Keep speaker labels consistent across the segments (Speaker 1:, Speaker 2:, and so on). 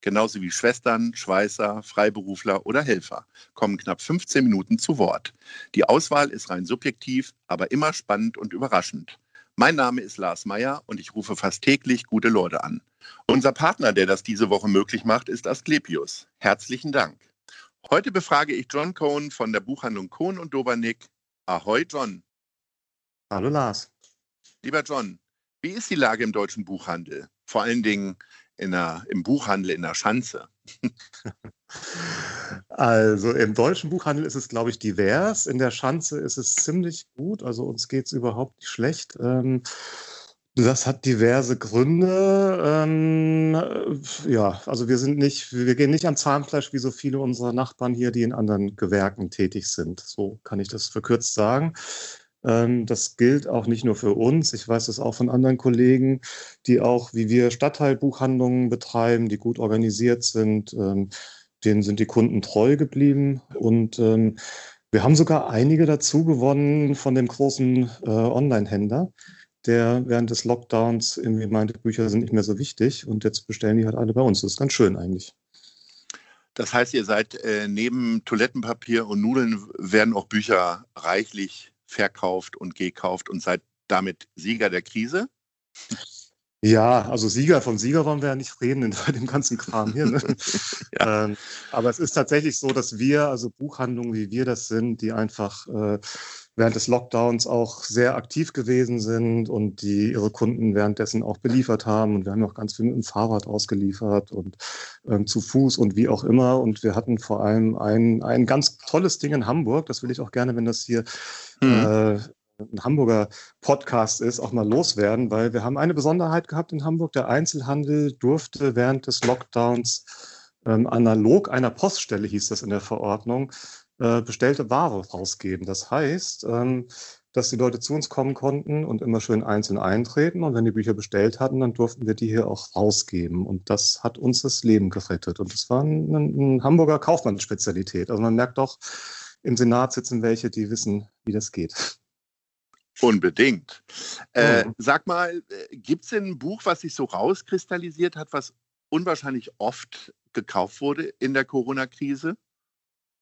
Speaker 1: genauso wie Schwestern, Schweißer, Freiberufler oder Helfer, kommen knapp 15 Minuten zu Wort. Die Auswahl ist rein subjektiv, aber immer spannend und überraschend. Mein Name ist Lars Meyer und ich rufe fast täglich gute Leute an. Unser Partner, der das diese Woche möglich macht, ist Asklepios. Herzlichen Dank. Heute befrage ich John Cohn von der Buchhandlung Cohn und Dobernick. Ahoi, John.
Speaker 2: Hallo, Lars.
Speaker 1: Lieber John, wie ist die Lage im deutschen Buchhandel? Vor allen Dingen in der, im Buchhandel in der Schanze?
Speaker 2: Also im deutschen Buchhandel ist es, glaube ich, divers. In der Schanze ist es ziemlich gut. Also uns geht es überhaupt nicht schlecht. Ähm, das hat diverse Gründe. Ähm, ja, also wir sind nicht, wir gehen nicht am Zahnfleisch wie so viele unserer Nachbarn hier, die in anderen Gewerken tätig sind. So kann ich das verkürzt sagen. Ähm, das gilt auch nicht nur für uns. Ich weiß das auch von anderen Kollegen, die auch, wie wir, Stadtteilbuchhandlungen betreiben, die gut organisiert sind. Ähm, denen sind die Kunden treu geblieben. Und ähm, wir haben sogar einige dazu gewonnen von dem großen äh, Online-Händler, der während des Lockdowns irgendwie meinte, Bücher sind nicht mehr so wichtig. Und jetzt bestellen die halt alle bei uns. Das ist ganz schön eigentlich.
Speaker 1: Das heißt, ihr seid äh, neben Toilettenpapier und Nudeln werden auch Bücher reichlich verkauft und gekauft und seid damit Sieger der Krise?
Speaker 2: Ja, also Sieger von Sieger wollen wir ja nicht reden in dem ganzen Kram hier. Ne? ja. ähm, aber es ist tatsächlich so, dass wir, also Buchhandlungen wie wir das sind, die einfach äh, während des Lockdowns auch sehr aktiv gewesen sind und die ihre Kunden währenddessen auch beliefert haben. Und wir haben auch ganz viel mit dem Fahrrad ausgeliefert und ähm, zu Fuß und wie auch immer. Und wir hatten vor allem ein, ein ganz tolles Ding in Hamburg. Das will ich auch gerne, wenn das hier mhm. äh, ein Hamburger Podcast ist, auch mal loswerden, weil wir haben eine Besonderheit gehabt in Hamburg. Der Einzelhandel durfte während des Lockdowns ähm, analog einer Poststelle, hieß das in der Verordnung, äh, bestellte Ware rausgeben. Das heißt, ähm, dass die Leute zu uns kommen konnten und immer schön einzeln eintreten. Und wenn die Bücher bestellt hatten, dann durften wir die hier auch rausgeben. Und das hat uns das Leben gerettet. Und das war ein, ein Hamburger Kaufmannsspezialität. Also man merkt doch, im Senat sitzen welche, die wissen, wie das geht.
Speaker 1: Unbedingt. Äh, mhm. Sag mal, äh, gibt es denn ein Buch, was sich so rauskristallisiert hat, was unwahrscheinlich oft gekauft wurde in der Corona-Krise?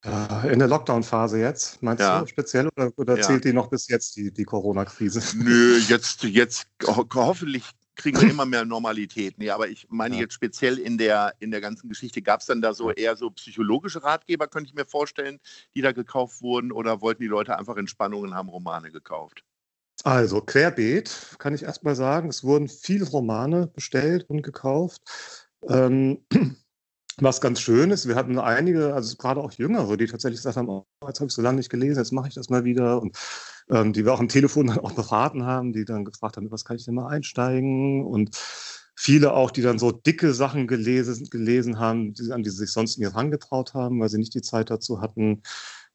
Speaker 2: Äh, in der Lockdown-Phase jetzt, meinst ja. du speziell oder, oder ja. zählt die noch bis jetzt die, die Corona-Krise?
Speaker 1: Nö, jetzt, jetzt ho hoffentlich kriegen wir immer mehr Normalität. Nee, aber ich meine ja. jetzt speziell in der, in der ganzen Geschichte, gab es dann da so eher so psychologische Ratgeber, könnte ich mir vorstellen, die da gekauft wurden oder wollten die Leute einfach Entspannung und haben Romane gekauft?
Speaker 2: Also querbeet kann ich erst mal sagen, es wurden viele Romane bestellt und gekauft. Ähm, was ganz schön ist, wir hatten einige, also gerade auch Jüngere, die tatsächlich gesagt haben, oh, jetzt habe ich so lange nicht gelesen, jetzt mache ich das mal wieder. Und ähm, die wir auch am Telefon dann auch beraten haben, die dann gefragt haben, was kann ich denn mal einsteigen? Und viele auch, die dann so dicke Sachen gelesen, gelesen haben, die, an die sie sich sonst nie herangetraut haben, weil sie nicht die Zeit dazu hatten.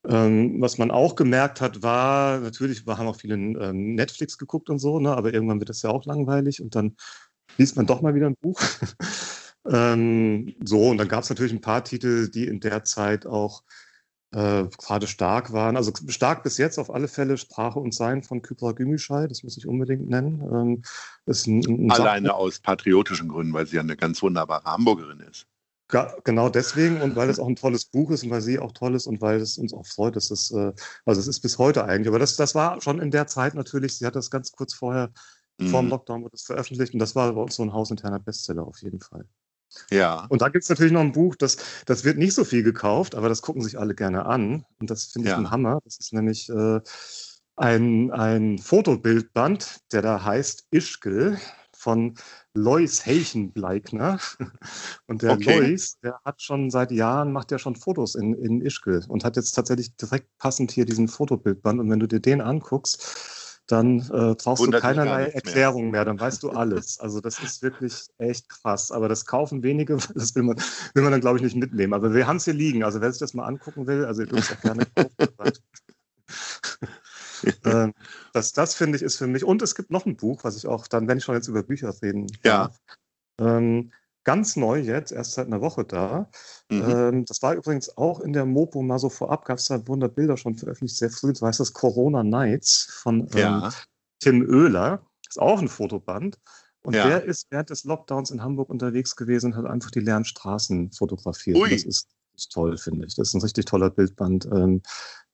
Speaker 2: Ähm, was man auch gemerkt hat, war, natürlich, wir haben auch viele ähm, Netflix geguckt und so, ne, aber irgendwann wird das ja auch langweilig und dann liest man doch mal wieder ein Buch. Ähm, so, und dann gab es natürlich ein paar Titel, die in der Zeit auch äh, gerade stark waren. Also stark bis jetzt auf alle Fälle Sprache und Sein von Kypra Gümüşay, das muss ich unbedingt nennen. Ähm,
Speaker 1: ist ein, ein Alleine Sach aus patriotischen Gründen, weil sie ja eine ganz wunderbare Hamburgerin ist.
Speaker 2: Ga, genau deswegen und weil es auch ein tolles Buch ist und weil sie auch toll ist und weil es uns auch freut, dass es, äh, also es ist bis heute eigentlich, aber das, das war schon in der Zeit natürlich, sie hat das ganz kurz vorher, mhm. vor dem Lockdown wurde es veröffentlicht und das war bei uns so ein hausinterner Bestseller auf jeden Fall.
Speaker 1: Ja.
Speaker 2: Und da gibt es natürlich noch ein Buch, das, das wird nicht so viel gekauft, aber das gucken sich alle gerne an. Und das finde ich ja. ein Hammer. Das ist nämlich äh, ein, ein Fotobildband, der da heißt Ischgl von Lois Heichenbleikner. Und der okay. Lois, der hat schon seit Jahren, macht ja schon Fotos in, in Ischgl und hat jetzt tatsächlich direkt passend hier diesen Fotobildband. Und wenn du dir den anguckst, dann äh, brauchst Wundert du keinerlei Erklärung mehr. mehr. dann weißt du alles. Also das ist wirklich echt krass. Aber das kaufen wenige, das will man, will man dann, glaube ich, nicht mitnehmen. Aber wir haben es hier liegen. Also wer sich das mal angucken will, also ihr dürft es auch gerne kaufen. ähm, das, das finde ich ist für mich. Und es gibt noch ein Buch, was ich auch dann, wenn ich schon jetzt über Bücher reden
Speaker 1: ja.
Speaker 2: ähm, ganz neu jetzt, erst seit einer Woche da. Mhm. Ähm, das war übrigens auch in der Mopo mal so vorab, gab es da wunderbar Bilder schon veröffentlicht, sehr früh. So heißt das Corona Nights von ähm, ja. Tim Oehler. Ist auch ein Fotoband. Und ja. der ist während des Lockdowns in Hamburg unterwegs gewesen und hat einfach die leeren Straßen fotografiert. Das ist, ist toll, finde ich. Das ist ein richtig toller Bildband. Ähm,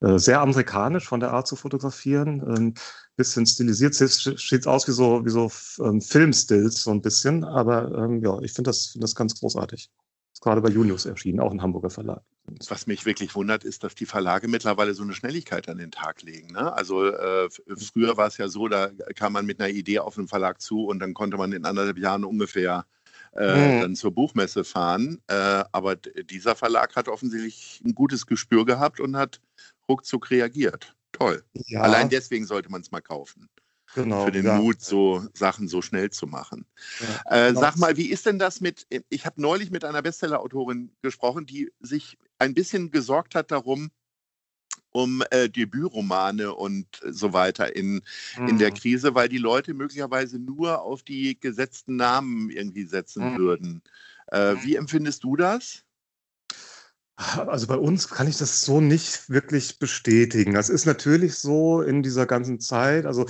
Speaker 2: äh, sehr amerikanisch von der Art zu fotografieren. Ähm, bisschen stilisiert, sieht aus wie so, wie so ähm, Filmstills so ein bisschen. Aber ähm, ja, ich finde das, find das ganz großartig. Ist gerade bei Junius erschienen, auch ein Hamburger Verlag.
Speaker 1: Was mich wirklich wundert, ist, dass die Verlage mittlerweile so eine Schnelligkeit an den Tag legen. Ne? Also äh, früher war es ja so, da kam man mit einer Idee auf einen Verlag zu und dann konnte man in anderthalb Jahren ungefähr äh, mhm. dann zur Buchmesse fahren. Äh, aber dieser Verlag hat offensichtlich ein gutes Gespür gehabt und hat ruckzuck reagiert. Toll. Ja. Allein deswegen sollte man es mal kaufen. Genau, für den ja. Mut, so Sachen so schnell zu machen. Ja, äh, sag mal, wie ist denn das mit, ich habe neulich mit einer Bestseller-Autorin gesprochen, die sich ein bisschen gesorgt hat darum, um äh, Debütromane und so weiter in, mhm. in der mhm. Krise, weil die Leute möglicherweise nur auf die gesetzten Namen irgendwie setzen mhm. würden. Äh, wie empfindest du das?
Speaker 2: Also bei uns kann ich das so nicht wirklich bestätigen. Das ist natürlich so in dieser ganzen Zeit. Also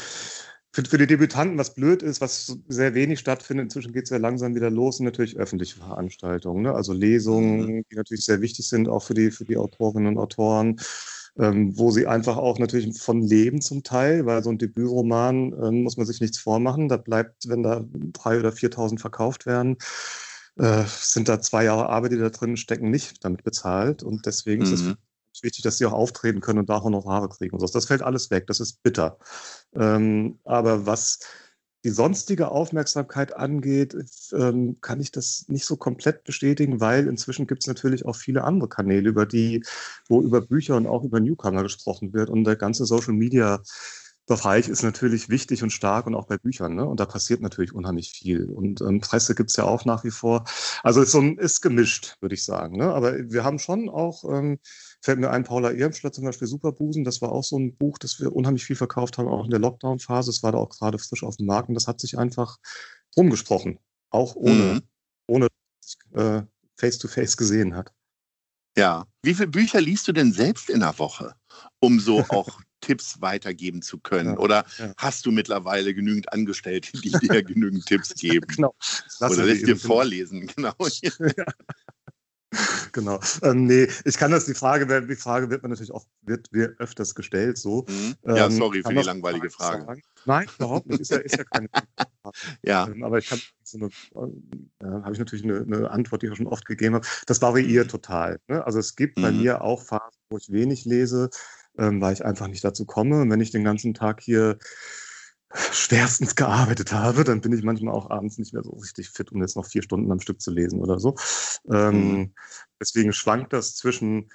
Speaker 2: für, für die Debütanten, was blöd ist, was sehr wenig stattfindet, inzwischen geht es ja langsam wieder los, sind natürlich öffentliche Veranstaltungen. Ne? Also Lesungen, mhm. die natürlich sehr wichtig sind, auch für die, für die Autorinnen und Autoren. Ähm, wo sie einfach auch natürlich von leben zum Teil, weil so ein Debütroman äh, muss man sich nichts vormachen. Da bleibt, wenn da drei oder 4.000 verkauft werden, äh, sind da zwei Jahre Arbeit, die da drin stecken, nicht damit bezahlt. Und deswegen mhm. ist es wichtig, dass sie auch auftreten können und da Honorare kriegen. Und so. Das fällt alles weg. Das ist bitter. Ähm, aber was die sonstige Aufmerksamkeit angeht, ähm, kann ich das nicht so komplett bestätigen, weil inzwischen gibt es natürlich auch viele andere Kanäle, über die, wo über Bücher und auch über Newcomer gesprochen wird. Und der ganze Social Media Bereich ist natürlich wichtig und stark und auch bei Büchern. Ne? Und da passiert natürlich unheimlich viel. Und ähm, Presse gibt's ja auch nach wie vor. Also ist, so ein, ist gemischt, würde ich sagen. Ne? Aber wir haben schon auch, ähm, fällt mir ein, Paula Ehrenschler zum Beispiel Superbusen. Das war auch so ein Buch, das wir unheimlich viel verkauft haben, auch in der Lockdown-Phase. Es war da auch gerade frisch auf dem Markt und das hat sich einfach rumgesprochen. Auch ohne, mhm. ohne äh, face-to-face -face gesehen hat.
Speaker 1: Ja. Wie viele Bücher liest du denn selbst in der Woche, um so auch Tipps weitergeben zu können? Ja, Oder ja. hast du mittlerweile genügend Angestellte, die dir genügend Tipps geben? genau. Oder lässt dir vorlesen, genau.
Speaker 2: Genau. Ähm, nee, ich kann das, die Frage, die Frage wird man natürlich auch, wird, wird öfters gestellt, so.
Speaker 1: Mhm. Ja, ähm, sorry für die langweilige Frage.
Speaker 2: Sagen. Nein, überhaupt nicht. Ist ja, ist ja keine
Speaker 1: Frage. ja.
Speaker 2: Ähm, aber ich habe so äh, habe ich natürlich eine, eine, Antwort, die ich schon oft gegeben habe. Das variiert total. Ne? Also es gibt mhm. bei mir auch Phasen, wo ich wenig lese, ähm, weil ich einfach nicht dazu komme. Und wenn ich den ganzen Tag hier schwerstens gearbeitet habe, dann bin ich manchmal auch abends nicht mehr so richtig fit, um jetzt noch vier Stunden am Stück zu lesen oder so. Ähm, mhm. Deswegen schwankt das zwischen,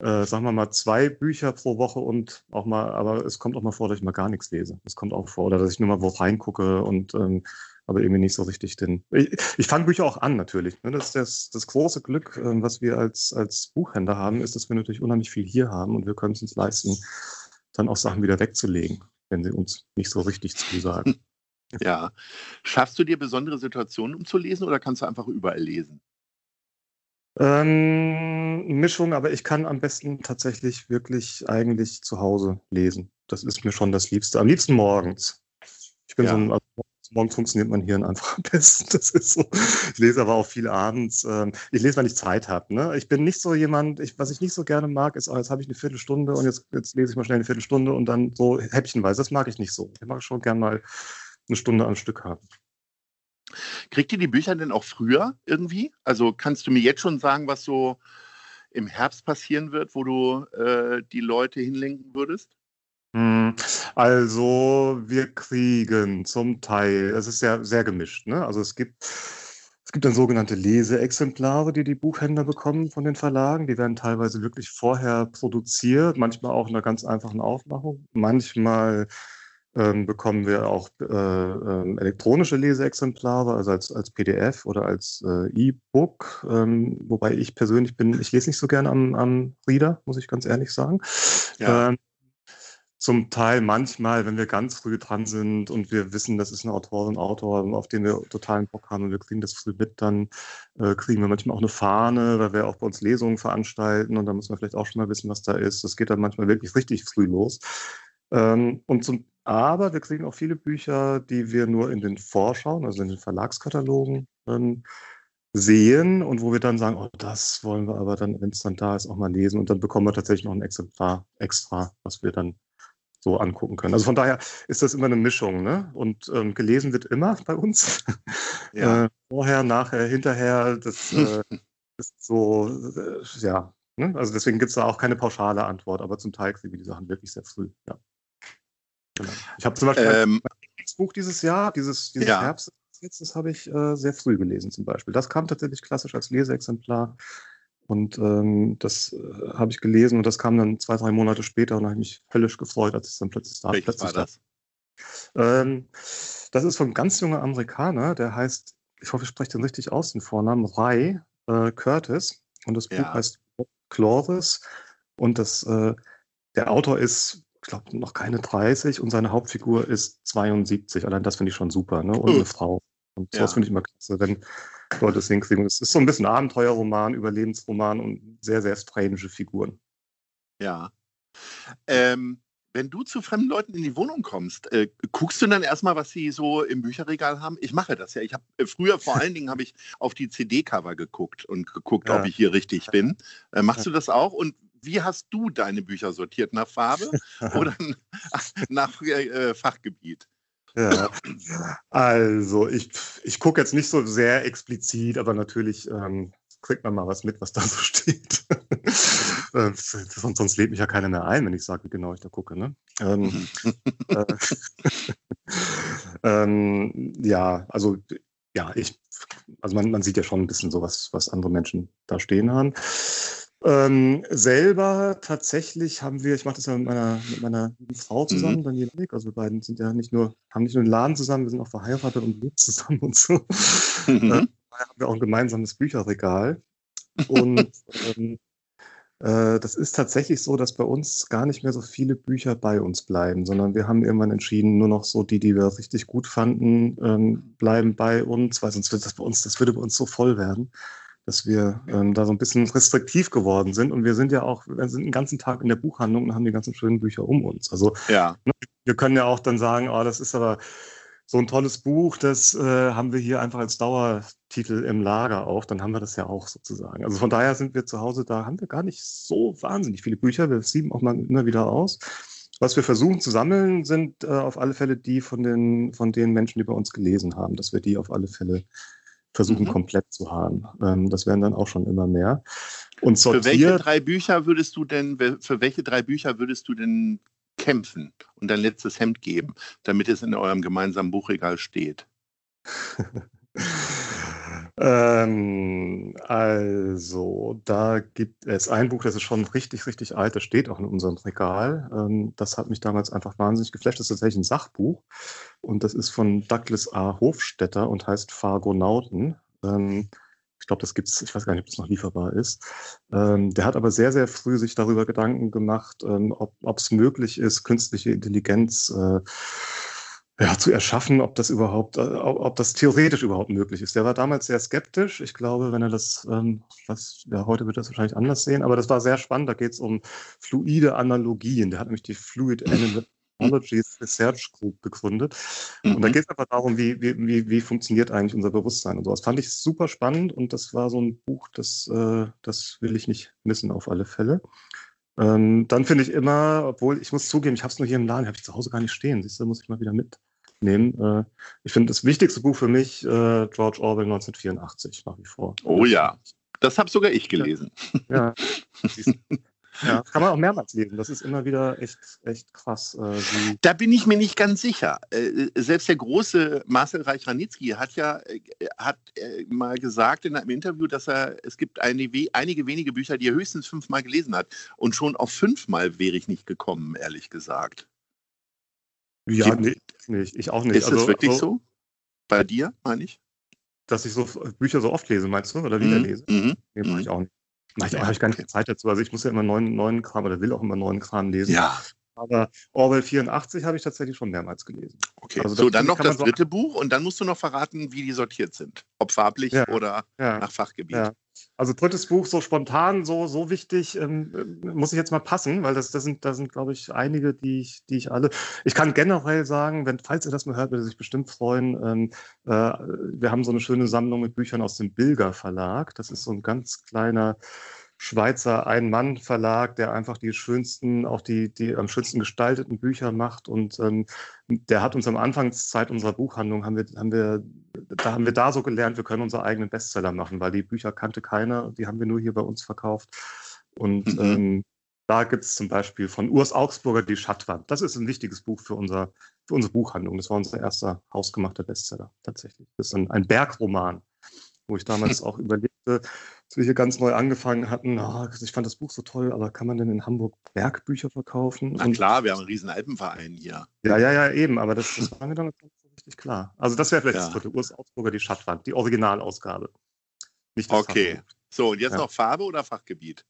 Speaker 2: äh, sagen wir mal, zwei Bücher pro Woche und auch mal, aber es kommt auch mal vor, dass ich mal gar nichts lese. Es kommt auch vor, oder dass ich nur mal wo reingucke und ähm, aber irgendwie nicht so richtig den. Ich, ich fange Bücher auch an natürlich. Ne? Das das, das große Glück, ähm, was wir als, als Buchhändler haben, ist, dass wir natürlich unheimlich viel hier haben und wir können es uns leisten, dann auch Sachen wieder wegzulegen, wenn sie uns nicht so richtig zusagen.
Speaker 1: Ja. Schaffst du dir besondere Situationen, um zu lesen oder kannst du einfach überall lesen?
Speaker 2: Ähm, Mischung, aber ich kann am besten tatsächlich wirklich eigentlich zu Hause lesen. Das ist mir schon das Liebste. Am liebsten morgens. Ich bin ja. so ein, morgens funktioniert mein Hirn einfach am besten. Das ist so. Ich lese aber auch viel abends. Ähm, ich lese, wenn ich Zeit habe. Ne? Ich bin nicht so jemand, ich, was ich nicht so gerne mag, ist, oh, jetzt habe ich eine Viertelstunde und jetzt, jetzt lese ich mal schnell eine Viertelstunde und dann so häppchenweise. Das mag ich nicht so. Ich mag schon gern mal eine Stunde am Stück haben.
Speaker 1: Kriegt ihr die Bücher denn auch früher irgendwie? Also kannst du mir jetzt schon sagen, was so im Herbst passieren wird, wo du äh, die Leute hinlenken würdest?
Speaker 2: Hm, also, wir kriegen zum Teil es ist ja sehr gemischt, ne? Also, es gibt es gibt dann sogenannte Leseexemplare, die die Buchhändler bekommen von den Verlagen. Die werden teilweise wirklich vorher produziert, manchmal auch in einer ganz einfachen Aufmachung. Manchmal ähm, bekommen wir auch äh, äh, elektronische Leseexemplare, also als, als PDF oder als äh, E-Book. Ähm, wobei ich persönlich bin, ich lese nicht so gerne am, am Reader, muss ich ganz ehrlich sagen. Ja. Ähm, zum Teil manchmal, wenn wir ganz früh dran sind und wir wissen, das ist eine Autorin, Autor, auf den wir totalen Bock haben und wir kriegen das früh mit, dann äh, kriegen wir manchmal auch eine Fahne, weil wir auch bei uns Lesungen veranstalten und da muss man vielleicht auch schon mal wissen, was da ist. Das geht dann manchmal wirklich richtig früh los. Ähm, und zum, aber wir kriegen auch viele Bücher, die wir nur in den Vorschauen, also in den Verlagskatalogen ähm, sehen und wo wir dann sagen, oh, das wollen wir aber dann, wenn es dann da ist, auch mal lesen und dann bekommen wir tatsächlich noch ein Exemplar extra, was wir dann so angucken können. Also von daher ist das immer eine Mischung. Ne? Und ähm, gelesen wird immer bei uns. Ja. äh, vorher, nachher, hinterher. Das äh, ist so, äh, ja. Ne? Also deswegen gibt es da auch keine pauschale Antwort, aber zum Teil kriegen wir die Sachen wirklich sehr früh. Ja. Genau. Ich habe zum Beispiel ähm, mein Buch dieses Jahr, dieses, dieses ja. Herbst, jetzt, das habe ich äh, sehr früh gelesen zum Beispiel. Das kam tatsächlich klassisch als Leseexemplar. Und ähm, das äh, habe ich gelesen und das kam dann zwei, drei Monate später und habe mich höllisch gefreut, als es dann plötzlich da
Speaker 1: plötzlich war das?
Speaker 2: Ähm, das ist von ganz junger Amerikaner, der heißt, ich hoffe, ich spreche den richtig aus, den Vornamen, Ray äh, Curtis. Und das Buch ja. heißt Clovis. Und das, äh, der Autor ist, ich glaube, noch keine 30 und seine Hauptfigur ist 72. Allein das finde ich schon super, ne? Und eine Frau. Und sowas ja. finde ich immer klasse, wenn Es hinkriegen. Es ist so ein bisschen Abenteuerroman, Überlebensroman und sehr, sehr strange Figuren.
Speaker 1: Ja. Ähm, wenn du zu fremden Leuten in die Wohnung kommst, äh, guckst du dann erstmal, was sie so im Bücherregal haben? Ich mache das ja. Ich habe äh, früher vor allen Dingen habe ich auf die CD-Cover geguckt und geguckt, ja. ob ich hier richtig bin. Äh, machst du das auch? Und wie hast du deine Bücher sortiert? Nach Farbe oder nach äh, Fachgebiet?
Speaker 2: Ja. Also, ich, ich gucke jetzt nicht so sehr explizit, aber natürlich ähm, kriegt man mal was mit, was da so steht. äh, sonst, sonst lädt mich ja keiner mehr ein, wenn ich sage, wie genau ich da gucke. Ne? Ähm, äh, ähm, ja, also ja, ich, also man, man sieht ja schon ein bisschen so, was, was andere Menschen da stehen haben. Ähm, selber tatsächlich haben wir, ich mache das ja mit meiner, mit meiner Frau zusammen, mhm. Daniela Nick, also wir beiden sind ja nicht nur, haben nicht nur einen Laden zusammen, wir sind auch verheiratet und leben zusammen und so. Mhm. Äh, haben wir auch ein gemeinsames Bücherregal. Und ähm, äh, das ist tatsächlich so, dass bei uns gar nicht mehr so viele Bücher bei uns bleiben, sondern wir haben irgendwann entschieden, nur noch so die, die wir richtig gut fanden, ähm, bleiben bei uns, weil sonst wird das bei uns, das würde bei uns so voll werden dass wir ähm, da so ein bisschen restriktiv geworden sind. Und wir sind ja auch, wir sind den ganzen Tag in der Buchhandlung und haben die ganzen schönen Bücher um uns. Also ja. ne, wir können ja auch dann sagen, oh, das ist aber so ein tolles Buch, das äh, haben wir hier einfach als Dauertitel im Lager auch, dann haben wir das ja auch sozusagen. Also von daher sind wir zu Hause, da haben wir gar nicht so wahnsinnig viele Bücher, wir sieben auch mal immer wieder aus. Was wir versuchen zu sammeln, sind äh, auf alle Fälle die von den, von den Menschen, die bei uns gelesen haben, dass wir die auf alle Fälle versuchen mhm. komplett zu haben. Ähm, das werden dann auch schon immer mehr.
Speaker 1: Und sortiert, für welche drei Bücher würdest du denn, für welche drei Bücher würdest du denn kämpfen und dein letztes Hemd geben, damit es in eurem gemeinsamen Buchregal steht?
Speaker 2: ähm, also, da gibt es ein Buch, das ist schon richtig, richtig alt, das steht auch in unserem Regal. Ähm, das hat mich damals einfach wahnsinnig geflasht. Das ist tatsächlich ein Sachbuch und das ist von Douglas A. Hofstetter und heißt Fargonauten. Ähm, ich glaube, das gibt es, ich weiß gar nicht, ob das noch lieferbar ist. Ähm, der hat aber sehr, sehr früh sich darüber Gedanken gemacht, ähm, ob es möglich ist, künstliche Intelligenz äh, ja, zu erschaffen, ob das überhaupt, äh, ob das theoretisch überhaupt möglich ist. Der war damals sehr skeptisch. Ich glaube, wenn er das, ähm, was, ja, heute wird er das wahrscheinlich anders sehen, aber das war sehr spannend. Da geht es um fluide Analogien. Der hat nämlich die Fluid Technologies Research Group gegründet. Mhm. Und da mhm. geht es einfach darum, wie, wie, wie, wie funktioniert eigentlich unser Bewusstsein und sowas. Fand ich super spannend und das war so ein Buch, das, äh, das will ich nicht missen auf alle Fälle. Ähm, dann finde ich immer, obwohl ich muss zugeben, ich habe es nur hier im Laden, habe ich zu Hause gar nicht stehen. Siehst du, muss ich mal wieder mit nehmen. Äh, ich finde das wichtigste Buch für mich äh, George Orwell 1984 nach wie vor.
Speaker 1: Oh ja, das habe sogar ich gelesen.
Speaker 2: Ja, ja. kann man auch mehrmals lesen. Das ist immer wieder echt, echt krass.
Speaker 1: Äh, da bin ich mir nicht ganz sicher. Äh, selbst der große Marcel Reich-Ranitzky hat ja äh, hat äh, mal gesagt in einem Interview, dass er es gibt eine, einige wenige Bücher, die er höchstens fünfmal gelesen hat. Und schon auf fünfmal wäre ich nicht gekommen, ehrlich gesagt.
Speaker 2: Ja, nee, nicht. Ich auch nicht.
Speaker 1: Ist also, es wirklich so, so? Bei dir, meine ich?
Speaker 2: Dass ich so Bücher so oft lese, meinst du? Oder wieder mhm. lese? Mhm. Nee, mache ich auch nicht. Mach ich, habe ich gar nicht Zeit dazu. Also ich muss ja immer neuen, neuen Kram oder will auch immer neuen Kram lesen.
Speaker 1: Ja.
Speaker 2: Aber Orwell 84 habe ich tatsächlich schon mehrmals gelesen.
Speaker 1: Okay, also so dann noch das dritte Buch und dann musst du noch verraten, wie die sortiert sind. Ob farblich ja, oder ja, nach Fachgebiet. Ja.
Speaker 2: Also drittes Buch so spontan, so, so wichtig, ähm, muss ich jetzt mal passen, weil das, das sind, das sind, glaube ich, einige, die ich, die ich alle. Ich kann generell sagen, wenn, falls ihr das mal hört, würde sich bestimmt freuen. Ähm, äh, wir haben so eine schöne Sammlung mit Büchern aus dem Bilger Verlag. Das ist so ein ganz kleiner Schweizer Ein-Mann-Verlag, der einfach die schönsten, auch die, die am schönsten gestalteten Bücher macht. Und ähm, der hat uns am Anfangszeit unserer Buchhandlung, haben wir, haben wir, da haben wir da so gelernt, wir können unsere eigenen Bestseller machen, weil die Bücher kannte keiner, die haben wir nur hier bei uns verkauft. Und mhm. ähm, da gibt es zum Beispiel von Urs Augsburger die Schattwand. Das ist ein wichtiges Buch für, unser, für unsere Buchhandlung. Das war unser erster hausgemachter Bestseller tatsächlich. Das ist ein, ein Bergroman, wo ich damals auch überlegte, als wir hier ganz neu angefangen hatten, oh, ich fand das Buch so toll, aber kann man denn in Hamburg Bergbücher verkaufen?
Speaker 1: Na klar, wir haben einen riesen Alpenverein hier.
Speaker 2: Ja, ja, ja, eben, aber das, das war mir dann nicht so richtig klar. Also das wäre vielleicht ja. das dritte, Urs Augsburger, die Stadtwand, die Originalausgabe.
Speaker 1: Nicht das okay, Fachbuch. so und jetzt ja. noch Farbe oder Fachgebiet?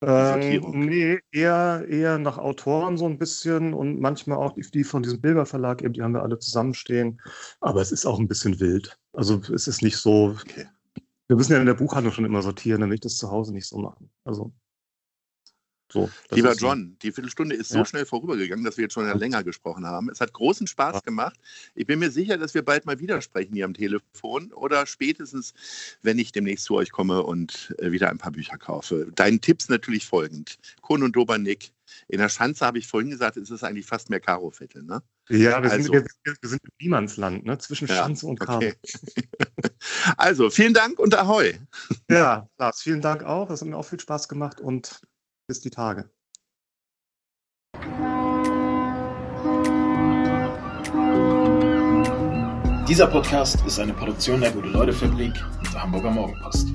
Speaker 2: Ähm, nee, eher, eher nach Autoren so ein bisschen und manchmal auch die, die von diesem Bilder Verlag, eben, die haben wir alle zusammenstehen. Aber es ist auch ein bisschen wild. Also es ist nicht so, okay wir müssen ja in der Buchhandlung schon immer sortieren, dann will ich das zu Hause nicht so machen. Also
Speaker 1: so, Lieber John, die Viertelstunde ist so ja. schnell vorübergegangen, dass wir jetzt schon ja. länger gesprochen haben. Es hat großen Spaß ja. gemacht. Ich bin mir sicher, dass wir bald mal wieder sprechen hier am Telefon oder spätestens, wenn ich demnächst zu euch komme und äh, wieder ein paar Bücher kaufe. Deinen Tipps natürlich folgend. Kohn und Dobernick. In der Schanze habe ich vorhin gesagt, ist es eigentlich fast mehr Karoviertel, ne?
Speaker 2: Ja, wir, also, sind, wir, wir sind im Niemandsland, ne? zwischen Schanze und Karo. Okay.
Speaker 1: also, vielen Dank und Ahoi.
Speaker 2: Ja, Lars, vielen Dank auch. Das hat mir auch viel Spaß gemacht und bis die Tage.
Speaker 3: Dieser Podcast ist eine Produktion der Gute-Leute-Fabrik und der Hamburger Morgenpost.